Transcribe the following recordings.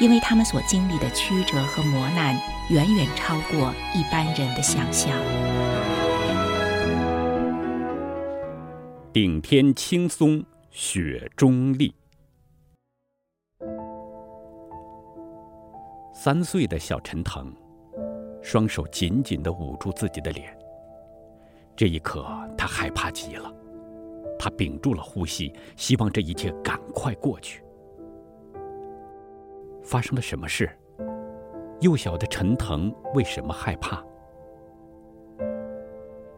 因为他们所经历的曲折和磨难，远远超过一般人的想象。顶天青松，雪中立。三岁的小陈腾，双手紧紧地捂住自己的脸。这一刻，他害怕极了，他屏住了呼吸，希望这一切赶快过去。发生了什么事？幼小的陈腾为什么害怕？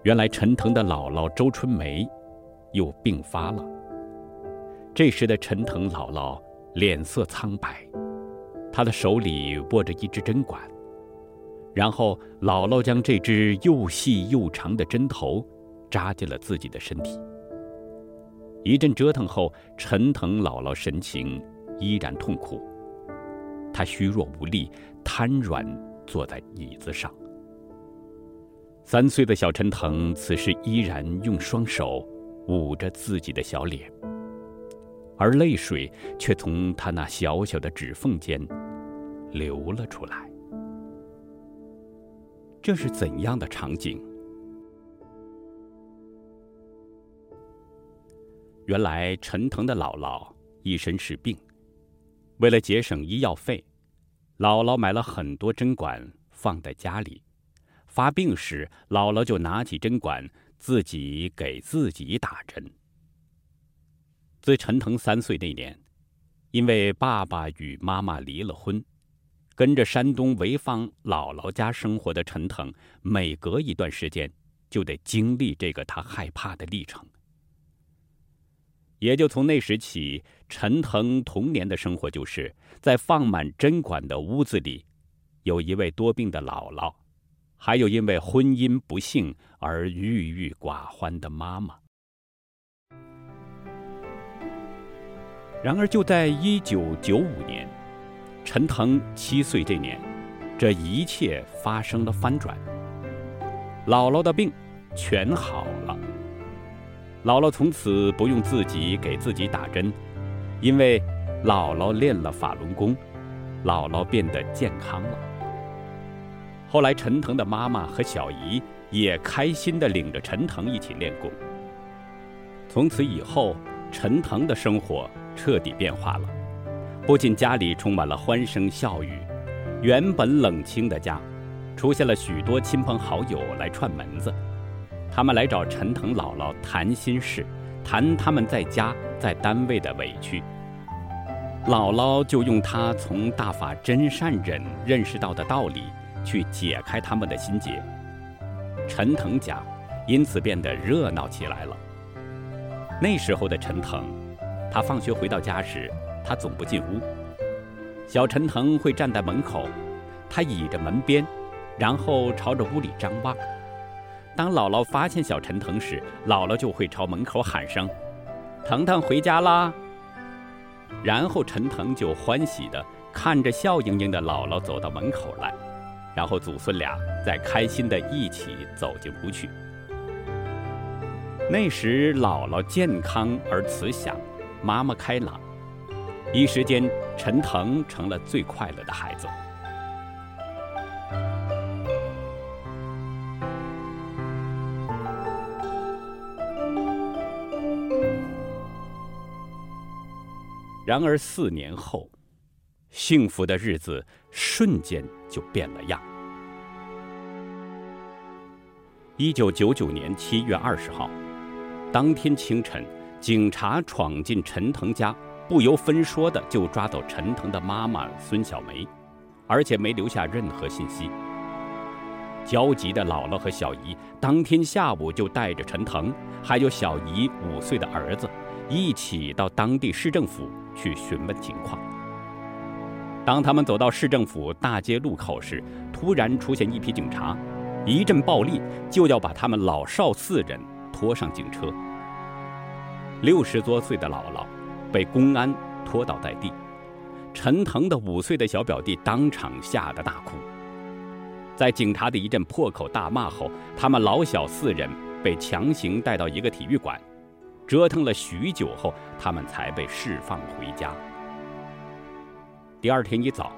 原来陈腾的姥姥周春梅又病发了。这时的陈腾姥姥脸色苍白，她的手里握着一支针管，然后姥姥将这支又细又长的针头扎进了自己的身体。一阵折腾后，陈腾姥姥神情依然痛苦。他虚弱无力，瘫软坐在椅子上。三岁的小陈腾此时依然用双手捂着自己的小脸，而泪水却从他那小小的指缝间流了出来。这是怎样的场景？原来陈腾的姥姥一身是病。为了节省医药费，姥姥买了很多针管放在家里。发病时，姥姥就拿起针管自己给自己打针。自陈腾三岁那年，因为爸爸与妈妈离了婚，跟着山东潍坊姥姥家生活的陈腾，每隔一段时间就得经历这个他害怕的历程。也就从那时起，陈腾童年的生活就是在放满针管的屋子里，有一位多病的姥姥，还有因为婚姻不幸而郁郁寡欢的妈妈。然而，就在一九九五年，陈腾七岁这年，这一切发生了翻转。姥姥的病全好了。姥姥从此不用自己给自己打针，因为姥姥练了法轮功，姥姥变得健康了。后来，陈腾的妈妈和小姨也开心地领着陈腾一起练功。从此以后，陈腾的生活彻底变化了，不仅家里充满了欢声笑语，原本冷清的家，出现了许多亲朋好友来串门子。他们来找陈腾姥姥谈心事，谈他们在家在单位的委屈。姥姥就用她从大法真善忍认识到的道理去解开他们的心结。陈腾家因此变得热闹起来了。那时候的陈腾，他放学回到家时，他总不进屋。小陈腾会站在门口，他倚着门边，然后朝着屋里张望。当姥姥发现小陈腾时，姥姥就会朝门口喊声：“腾腾回家啦！”然后陈腾就欢喜的看着笑盈盈的姥姥走到门口来，然后祖孙俩再开心的一起走进屋去。那时姥姥健康而慈祥，妈妈开朗，一时间陈腾成了最快乐的孩子。然而四年后，幸福的日子瞬间就变了样。一九九九年七月二十号，当天清晨，警察闯进陈腾家，不由分说的就抓走陈腾的妈妈孙小梅，而且没留下任何信息。焦急的姥姥和小姨当天下午就带着陈腾，还有小姨五岁的儿子，一起到当地市政府。去询问情况。当他们走到市政府大街路口时，突然出现一批警察，一阵暴力就要把他们老少四人拖上警车。六十多岁的姥姥被公安拖倒在地，陈腾的五岁的小表弟当场吓得大哭。在警察的一阵破口大骂后，他们老小四人被强行带到一个体育馆，折腾了许久后，他们才被释放回家。第二天一早，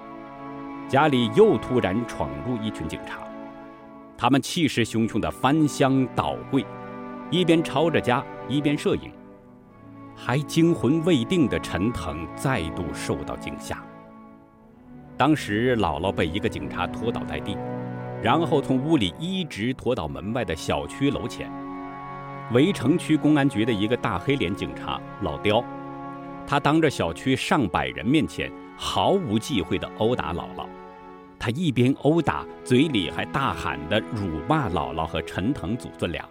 家里又突然闯入一群警察，他们气势汹汹地翻箱倒柜，一边抄着家，一边摄影。还惊魂未定的陈腾再度受到惊吓。当时姥姥被一个警察拖倒在地，然后从屋里一直拖到门外的小区楼前。围城区公安局的一个大黑脸警察老刁，他当着小区上百人面前。毫无忌讳地殴打姥姥，他一边殴打，嘴里还大喊地辱骂姥姥和陈腾祖孙俩。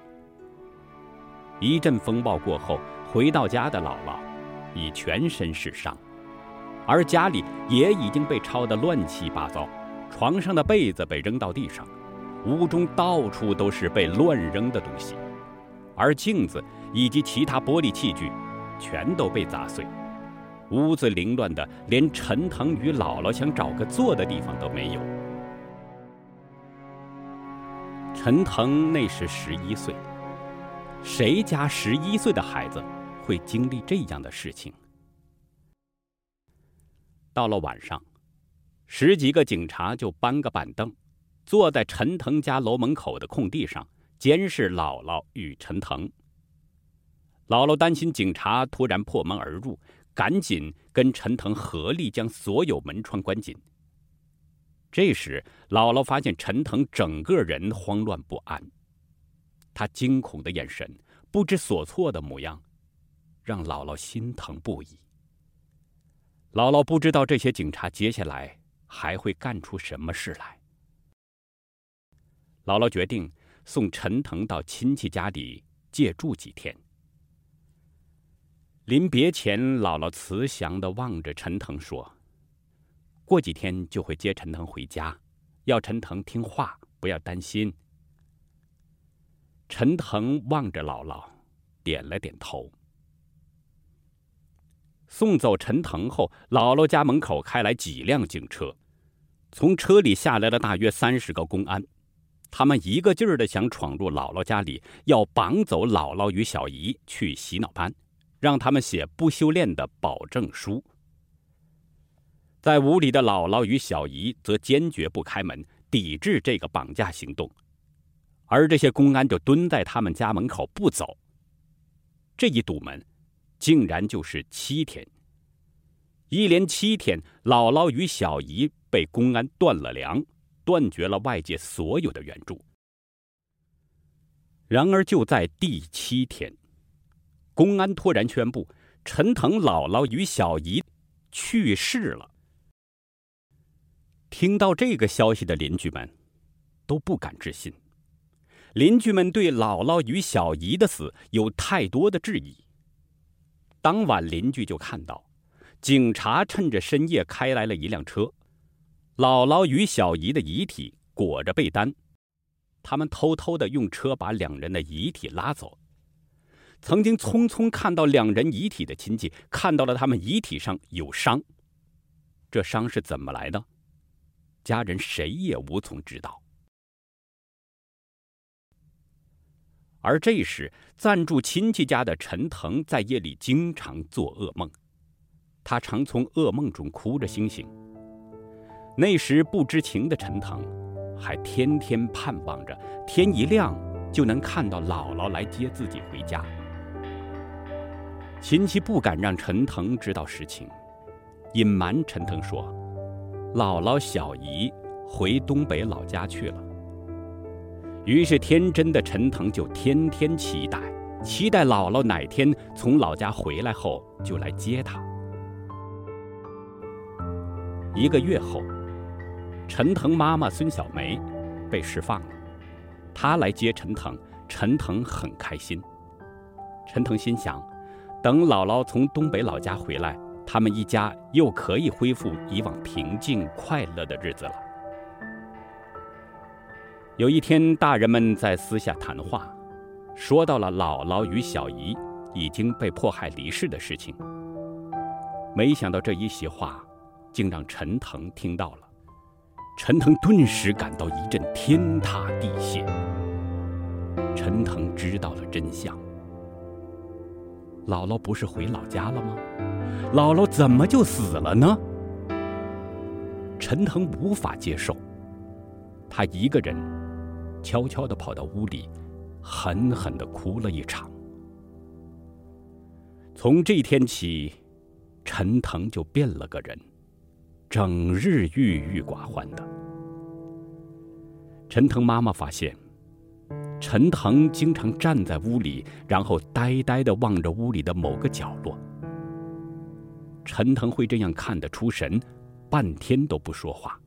一阵风暴过后，回到家的姥姥已全身是伤，而家里也已经被抄得乱七八糟，床上的被子被扔到地上，屋中到处都是被乱扔的东西，而镜子以及其他玻璃器具全都被砸碎。屋子凌乱的，连陈腾与姥姥想找个坐的地方都没有。陈腾那时十一岁，谁家十一岁的孩子会经历这样的事情？到了晚上，十几个警察就搬个板凳，坐在陈腾家楼门口的空地上，监视姥姥与陈腾。姥姥担心警察突然破门而入。赶紧跟陈腾合力将所有门窗关紧。这时，姥姥发现陈腾整个人慌乱不安，他惊恐的眼神、不知所措的模样，让姥姥心疼不已。姥姥不知道这些警察接下来还会干出什么事来。姥姥决定送陈腾到亲戚家里借住几天。临别前，姥姥慈祥的望着陈腾说：“过几天就会接陈腾回家，要陈腾听话，不要担心。”陈腾望着姥姥，点了点头。送走陈腾后，姥姥家门口开来几辆警车，从车里下来了大约三十个公安，他们一个劲儿的想闯入姥姥家里，要绑走姥姥与小姨去洗脑班。让他们写不修炼的保证书。在屋里的姥姥与小姨则坚决不开门，抵制这个绑架行动，而这些公安就蹲在他们家门口不走。这一堵门，竟然就是七天。一连七天，姥姥与小姨被公安断了粮，断绝了外界所有的援助。然而，就在第七天。公安突然宣布，陈腾姥姥与小姨去世了。听到这个消息的邻居们都不敢置信，邻居们对姥姥与小姨的死有太多的质疑。当晚，邻居就看到警察趁着深夜开来了一辆车，姥姥与小姨的遗体裹着被单，他们偷偷的用车把两人的遗体拉走。曾经匆匆看到两人遗体的亲戚看到了他们遗体上有伤，这伤是怎么来的？家人谁也无从知道。而这时，暂住亲戚家的陈腾在夜里经常做噩梦，他常从噩梦中哭着惊醒。那时不知情的陈腾，还天天盼望着天一亮就能看到姥姥来接自己回家。亲戚不敢让陈腾知道实情，隐瞒陈腾说，姥姥小姨回东北老家去了。于是天真的陈腾就天天期待，期待姥姥哪天从老家回来后就来接他。一个月后，陈腾妈妈孙小梅被释放了，她来接陈腾，陈腾很开心。陈腾心想。等姥姥从东北老家回来，他们一家又可以恢复以往平静快乐的日子了。有一天，大人们在私下谈话，说到了姥姥与小姨已经被迫害离世的事情。没想到这一席话，竟让陈腾听到了。陈腾顿时感到一阵天塌地陷。陈腾知道了真相：姥姥不是回老家了吗？姥姥怎么就死了呢？陈腾无法接受，他一个人悄悄地跑到屋里，狠狠地哭了一场。从这天起，陈腾就变了个人，整日郁郁寡欢的。陈腾妈妈发现，陈腾经常站在屋里，然后呆呆地望着屋里的某个角落。陈腾会这样看得出神，半天都不说话。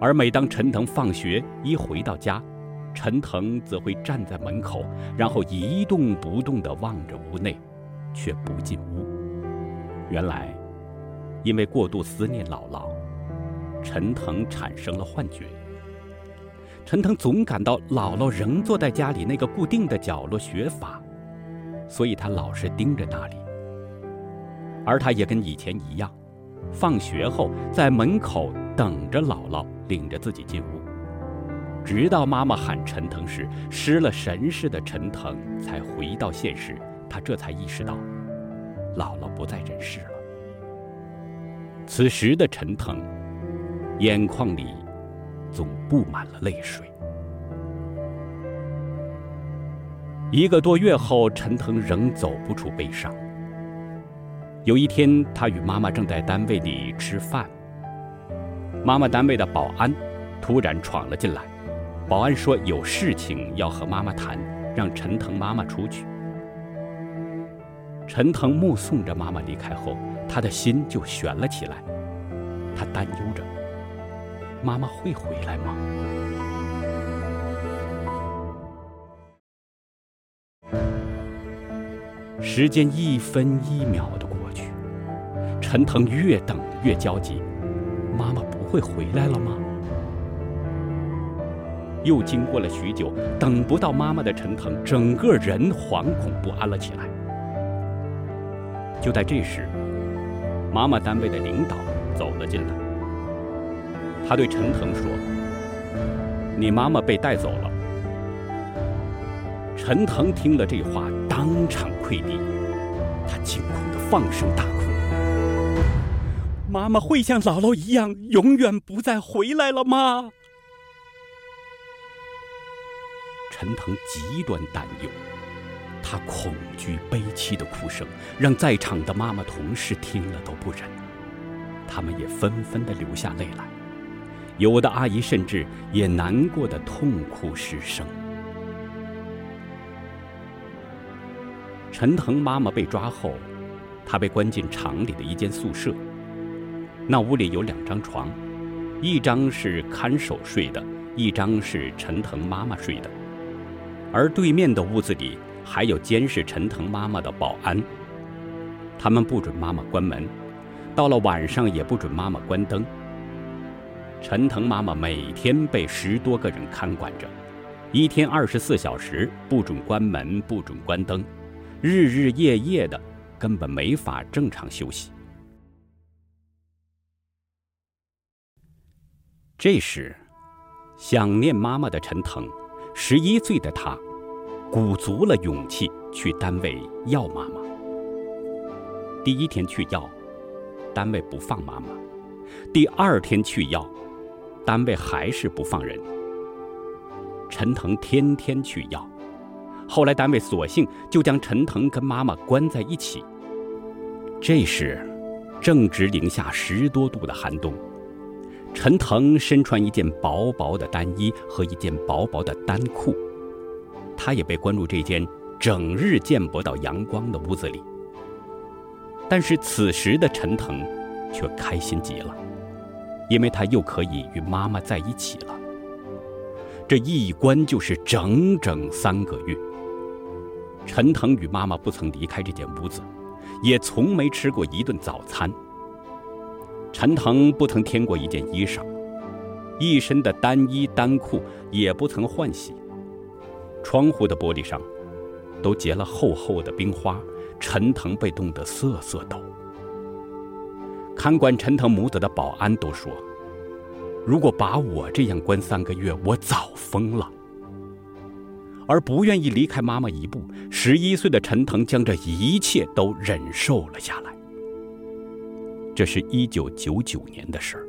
而每当陈腾放学一回到家，陈腾则会站在门口，然后一动不动地望着屋内，却不进屋。原来，因为过度思念姥姥，陈腾产生了幻觉。陈腾总感到姥姥仍坐在家里那个固定的角落学法，所以他老是盯着那里。而他也跟以前一样，放学后在门口等着姥姥领着自己进屋，直到妈妈喊陈腾时，失了神似的陈腾才回到现实。他这才意识到。姥姥不在人世了。此时的陈腾，眼眶里总布满了泪水。一个多月后，陈腾仍走不出悲伤。有一天，他与妈妈正在单位里吃饭，妈妈单位的保安突然闯了进来。保安说有事情要和妈妈谈，让陈腾妈妈出去。陈腾目送着妈妈离开后，他的心就悬了起来。他担忧着：妈妈会回来吗？时间一分一秒的过去，陈腾越等越焦急。妈妈不会回来了吗？又经过了许久，等不到妈妈的陈腾，整个人惶恐不安了起来。就在这时，妈妈单位的领导走了进来。他对陈腾说：“你妈妈被带走了。”陈腾听了这话，当场跪地，他惊恐地放声大哭：“妈妈会像姥姥一样，永远不再回来了吗？”陈腾极端担忧。他恐惧悲戚的哭声，让在场的妈妈同事听了都不忍，他们也纷纷的流下泪来，有的阿姨甚至也难过的痛哭失声。陈腾妈妈被抓后，她被关进厂里的一间宿舍，那屋里有两张床，一张是看守睡的，一张是陈腾妈妈睡的，而对面的屋子里。还有监视陈腾妈妈的保安，他们不准妈妈关门，到了晚上也不准妈妈关灯。陈腾妈妈每天被十多个人看管着，一天二十四小时不准关门，不准关灯，日日夜夜的，根本没法正常休息。这时，想念妈妈的陈腾，十一岁的他。鼓足了勇气去单位要妈妈。第一天去要，单位不放妈妈；第二天去要，单位还是不放人。陈腾天天去要，后来单位索性就将陈腾跟妈妈关在一起。这时，正值零下十多度的寒冬，陈腾身穿一件薄薄的单衣和一件薄薄的单裤。他也被关入这间整日见不到阳光的屋子里。但是此时的陈腾却开心极了，因为他又可以与妈妈在一起了。这一关就是整整三个月。陈腾与妈妈不曾离开这间屋子，也从没吃过一顿早餐。陈腾不曾添过一件衣裳，一身的单衣单裤也不曾换洗。窗户的玻璃上都结了厚厚的冰花，陈腾被冻得瑟瑟抖。看管陈腾母子的保安都说：“如果把我这样关三个月，我早疯了。”而不愿意离开妈妈一步，十一岁的陈腾将这一切都忍受了下来。这是一九九九年的事儿。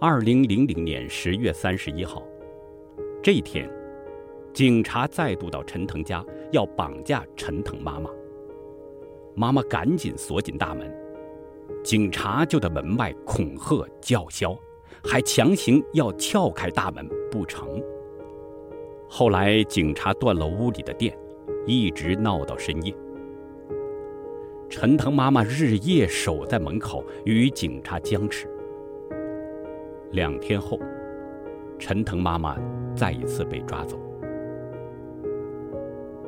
二零零零年十月三十一号，这一天，警察再度到陈腾家要绑架陈腾妈妈。妈妈赶紧锁紧大门，警察就在门外恐吓叫嚣，还强行要撬开大门不成。后来警察断了屋里的电，一直闹到深夜。陈腾妈妈日夜守在门口与警察僵持。两天后，陈腾妈妈再一次被抓走。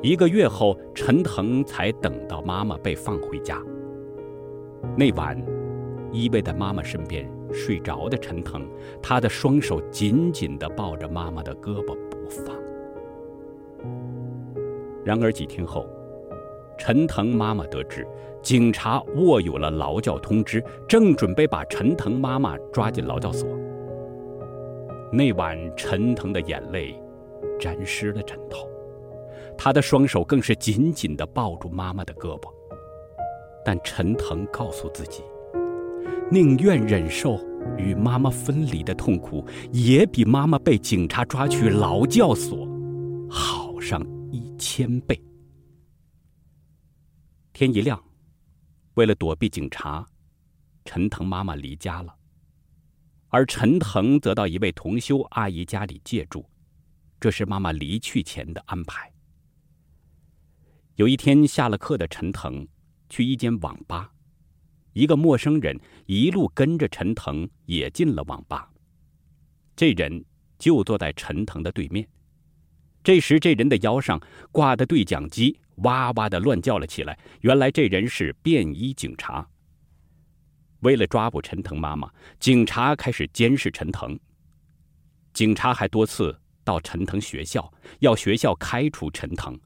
一个月后，陈腾才等到妈妈被放回家。那晚，依偎在妈妈身边睡着的陈腾，他的双手紧紧地抱着妈妈的胳膊不放。然而几天后，陈腾妈妈得知警察握有了劳教通知，正准备把陈腾妈妈抓进劳教所。那晚，陈腾的眼泪沾湿了枕头，他的双手更是紧紧地抱住妈妈的胳膊。但陈腾告诉自己，宁愿忍受与妈妈分离的痛苦，也比妈妈被警察抓去劳教所好上一千倍。天一亮，为了躲避警察，陈腾妈妈离家了。而陈腾则到一位同修阿姨家里借住，这是妈妈离去前的安排。有一天下了课的陈腾去一间网吧，一个陌生人一路跟着陈腾也进了网吧。这人就坐在陈腾的对面。这时，这人的腰上挂的对讲机哇哇的乱叫了起来。原来这人是便衣警察。为了抓捕陈腾妈妈，警察开始监视陈腾。警察还多次到陈腾学校，要学校开除陈腾。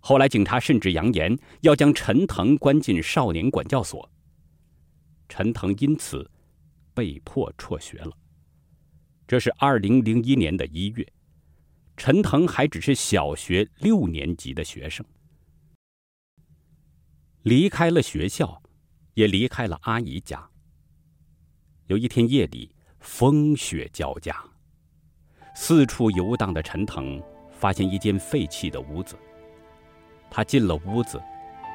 后来，警察甚至扬言要将陈腾关进少年管教所。陈腾因此被迫辍学了。这是二零零一年的一月，陈腾还只是小学六年级的学生。离开了学校。也离开了阿姨家。有一天夜里，风雪交加，四处游荡的陈腾发现一间废弃的屋子。他进了屋子，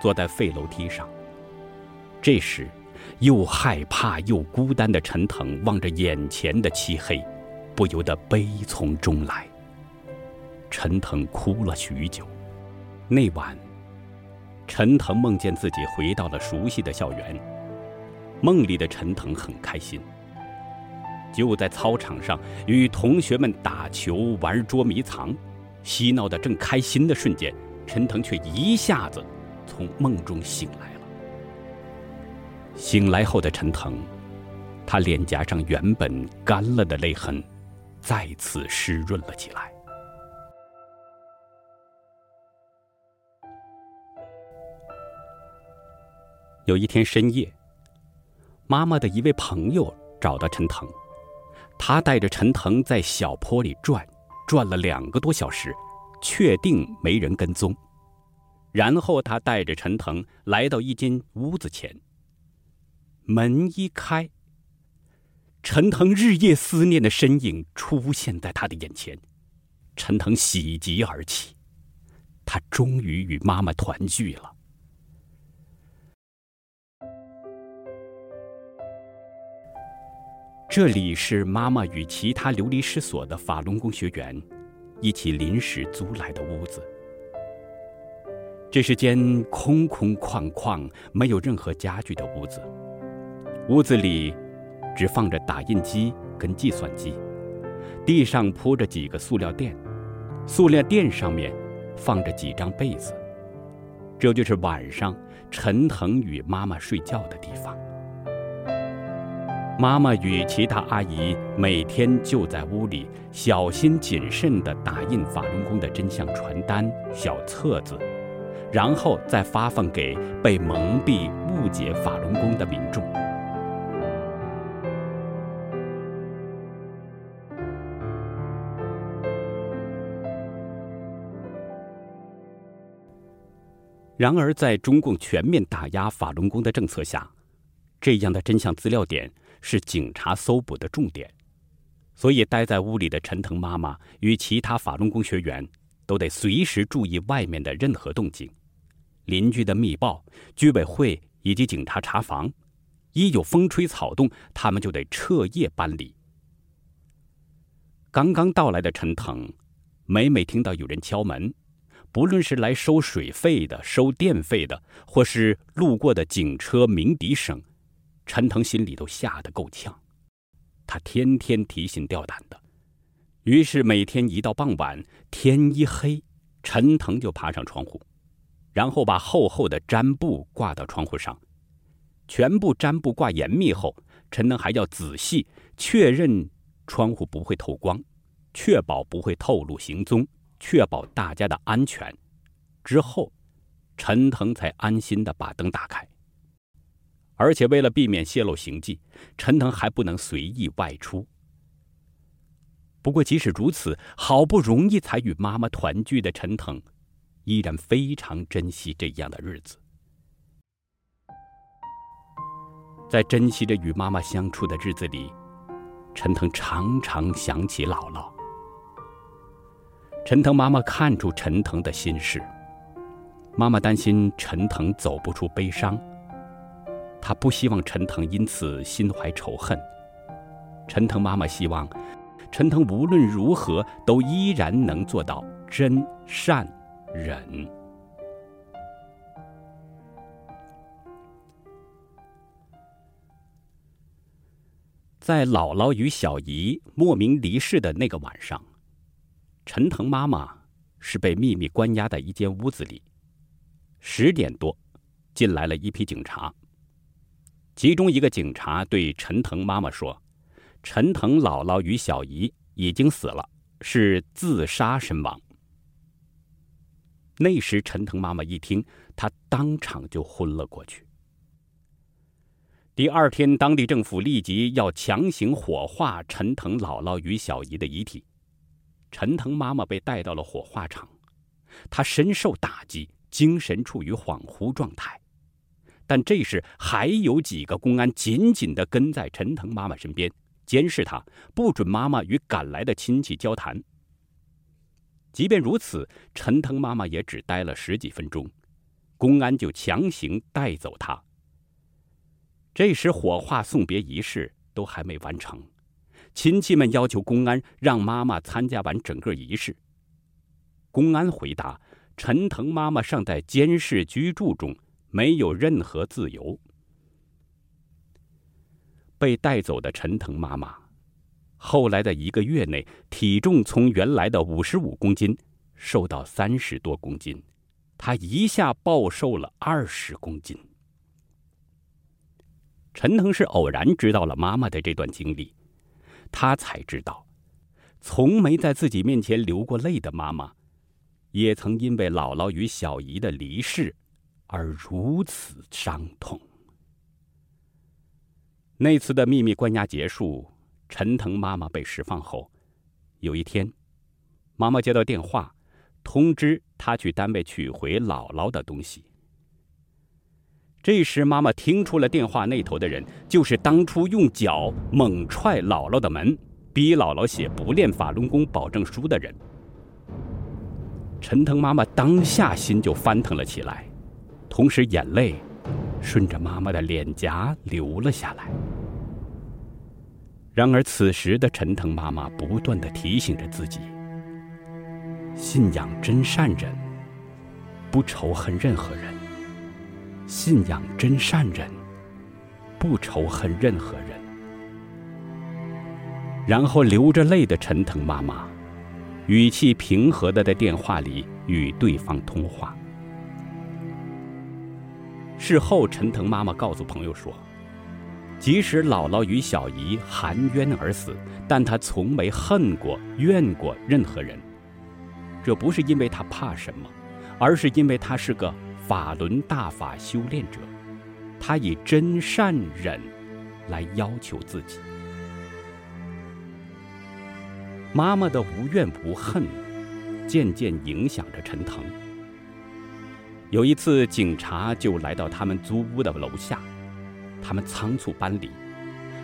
坐在废楼梯上。这时，又害怕又孤单的陈腾望着眼前的漆黑，不由得悲从中来。陈腾哭了许久。那晚。陈腾梦见自己回到了熟悉的校园，梦里的陈腾很开心。就在操场上与同学们打球、玩捉迷藏，嬉闹得正开心的瞬间，陈腾却一下子从梦中醒来了。醒来后的陈腾，他脸颊上原本干了的泪痕，再次湿润了起来。有一天深夜，妈妈的一位朋友找到陈腾，他带着陈腾在小坡里转，转了两个多小时，确定没人跟踪。然后他带着陈腾来到一间屋子前，门一开，陈腾日夜思念的身影出现在他的眼前，陈腾喜极而泣，他终于与妈妈团聚了。这里是妈妈与其他流离失所的法轮功学员一起临时租来的屋子。这是间空空旷旷、没有任何家具的屋子。屋子里只放着打印机跟计算机，地上铺着几个塑料垫，塑料垫上面放着几张被子。这就是晚上陈腾与妈妈睡觉的地方。妈妈与其他阿姨每天就在屋里小心谨慎地打印法轮功的真相传单、小册子，然后再发放给被蒙蔽、误解法轮功的民众。然而，在中共全面打压法轮功的政策下，这样的真相资料点是警察搜捕的重点，所以待在屋里的陈腾妈妈与其他法轮功学员都得随时注意外面的任何动静，邻居的密报、居委会以及警察查房，一有风吹草动，他们就得彻夜搬离。刚刚到来的陈腾，每每听到有人敲门。不论是来收水费的、收电费的，或是路过的警车鸣笛声，陈腾心里都吓得够呛。他天天提心吊胆的，于是每天一到傍晚，天一黑，陈腾就爬上窗户，然后把厚厚的毡布挂到窗户上。全部毡布挂严密后，陈腾还要仔细确认窗户不会透光，确保不会透露行踪。确保大家的安全之后，陈腾才安心的把灯打开。而且为了避免泄露行迹，陈腾还不能随意外出。不过即使如此，好不容易才与妈妈团聚的陈腾，依然非常珍惜这样的日子。在珍惜着与妈妈相处的日子里，陈腾常常想起姥姥。陈腾妈妈看出陈腾的心事，妈妈担心陈腾走不出悲伤，他不希望陈腾因此心怀仇恨。陈腾妈妈希望，陈腾无论如何都依然能做到真善忍。在姥姥与小姨莫名离世的那个晚上。陈腾妈妈是被秘密关押在一间屋子里。十点多，进来了一批警察。其中一个警察对陈腾妈妈说：“陈腾姥姥与小姨已经死了，是自杀身亡。”那时，陈腾妈妈一听，她当场就昏了过去。第二天，当地政府立即要强行火化陈腾姥姥与小姨的遗体。陈腾妈妈被带到了火化场，她深受打击，精神处于恍惚状态。但这时还有几个公安紧紧地跟在陈腾妈妈身边，监视她，不准妈妈与赶来的亲戚交谈。即便如此，陈腾妈妈也只待了十几分钟，公安就强行带走她。这时火化送别仪式都还没完成。亲戚们要求公安让妈妈参加完整个仪式。公安回答：“陈腾妈妈尚在监视居住中，没有任何自由。”被带走的陈腾妈妈，后来的一个月内，体重从原来的五十五公斤瘦到三十多公斤，她一下暴瘦了二十公斤。陈腾是偶然知道了妈妈的这段经历。他才知道，从没在自己面前流过泪的妈妈，也曾因为姥姥与小姨的离世而如此伤痛。那次的秘密关押结束，陈腾妈妈被释放后，有一天，妈妈接到电话，通知她去单位取回姥姥的东西。这时，妈妈听出了电话那头的人就是当初用脚猛踹姥姥的门，逼姥姥写不练法轮功保证书的人。陈腾妈妈当下心就翻腾了起来，同时眼泪顺着妈妈的脸颊流了下来。然而，此时的陈腾妈妈不断的提醒着自己：信仰真善人，不仇恨任何人。信仰真善人，不仇恨任何人。然后流着泪的陈腾妈妈，语气平和的在电话里与对方通话。事后，陈腾妈妈告诉朋友说：“即使姥姥与小姨含冤而死，但她从没恨过、怨过任何人。这不是因为她怕什么，而是因为她是个法轮大法修炼者。她以真善忍来要求自己。妈妈的无怨无恨，渐渐影响着陈腾。有一次，警察就来到他们租屋的楼下，他们仓促搬离。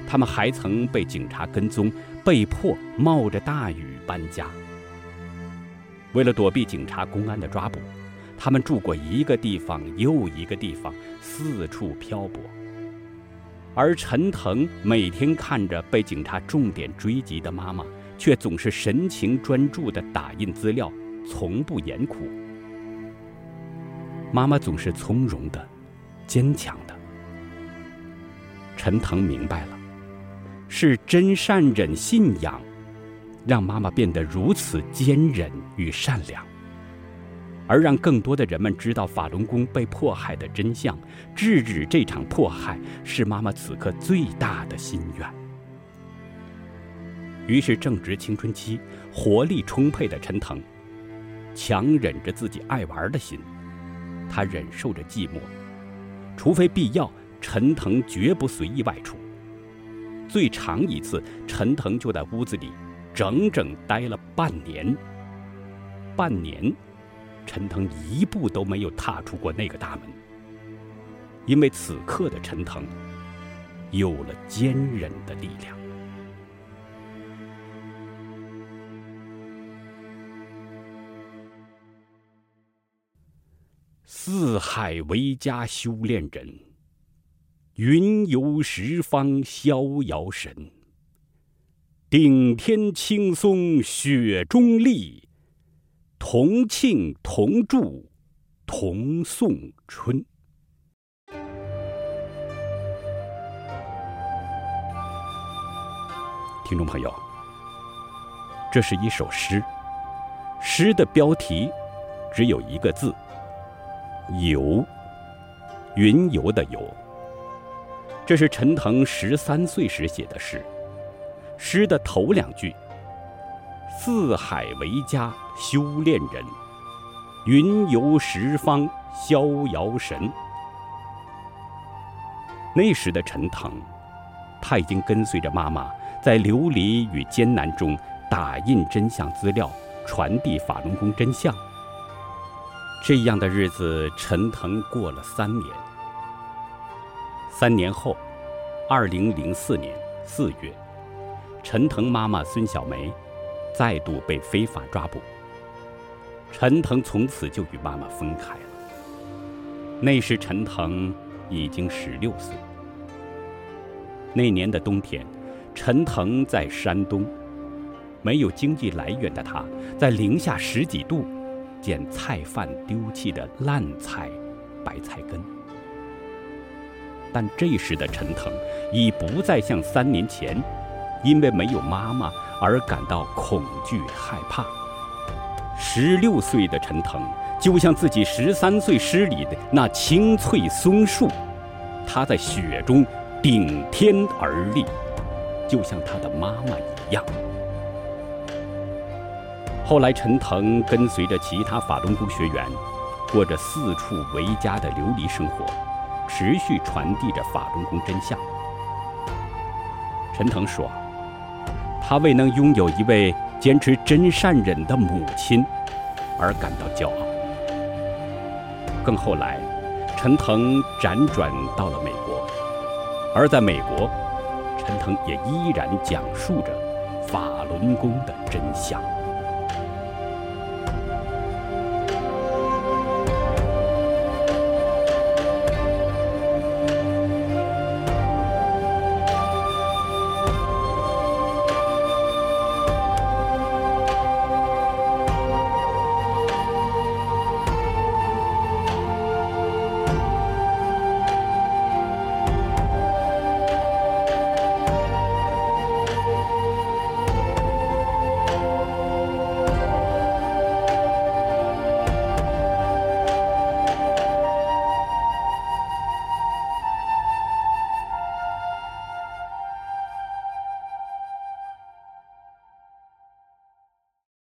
他们还曾被警察跟踪，被迫冒着大雨搬家。为了躲避警察、公安的抓捕，他们住过一个地方又一个地方，四处漂泊。而陈腾每天看着被警察重点追击的妈妈，却总是神情专注地打印资料，从不言苦。妈妈总是从容的、坚强的。陈腾明白了，是真善忍信仰，让妈妈变得如此坚忍与善良，而让更多的人们知道法轮功被迫害的真相，制止这场迫害，是妈妈此刻最大的心愿。于是，正值青春期、活力充沛的陈腾，强忍着自己爱玩的心。他忍受着寂寞，除非必要，陈腾绝不随意外出。最长一次，陈腾就在屋子里整整待了半年。半年，陈腾一步都没有踏出过那个大门。因为此刻的陈腾，有了坚忍的力量。四海为家修炼人，云游十方逍遥神。顶天青松雪中立，同庆同祝同送春。听众朋友，这是一首诗，诗的标题只有一个字。游，云游的游。这是陈腾十三岁时写的诗。诗的头两句：“四海为家修炼人，云游十方逍遥神。”那时的陈腾，他已经跟随着妈妈，在流离与艰难中打印真相资料，传递法轮功真相。这样的日子，陈腾过了三年。三年后，二零零四年四月，陈腾妈妈孙小梅再度被非法抓捕。陈腾从此就与妈妈分开了。那时，陈腾已经十六岁。那年的冬天，陈腾在山东，没有经济来源的他，在零下十几度。捡菜贩丢弃的烂菜、白菜根，但这时的陈腾已不再像三年前，因为没有妈妈而感到恐惧害怕。十六岁的陈腾就像自己十三岁诗里的那青翠松树，他在雪中顶天而立，就像他的妈妈一样。后来，陈腾跟随着其他法轮功学员，过着四处为家的流离生活，持续传递着法轮功真相。陈腾说：“他为能拥有一位坚持真善忍的母亲而感到骄傲。”更后来，陈腾辗转到了美国，而在美国，陈腾也依然讲述着法轮功的真相。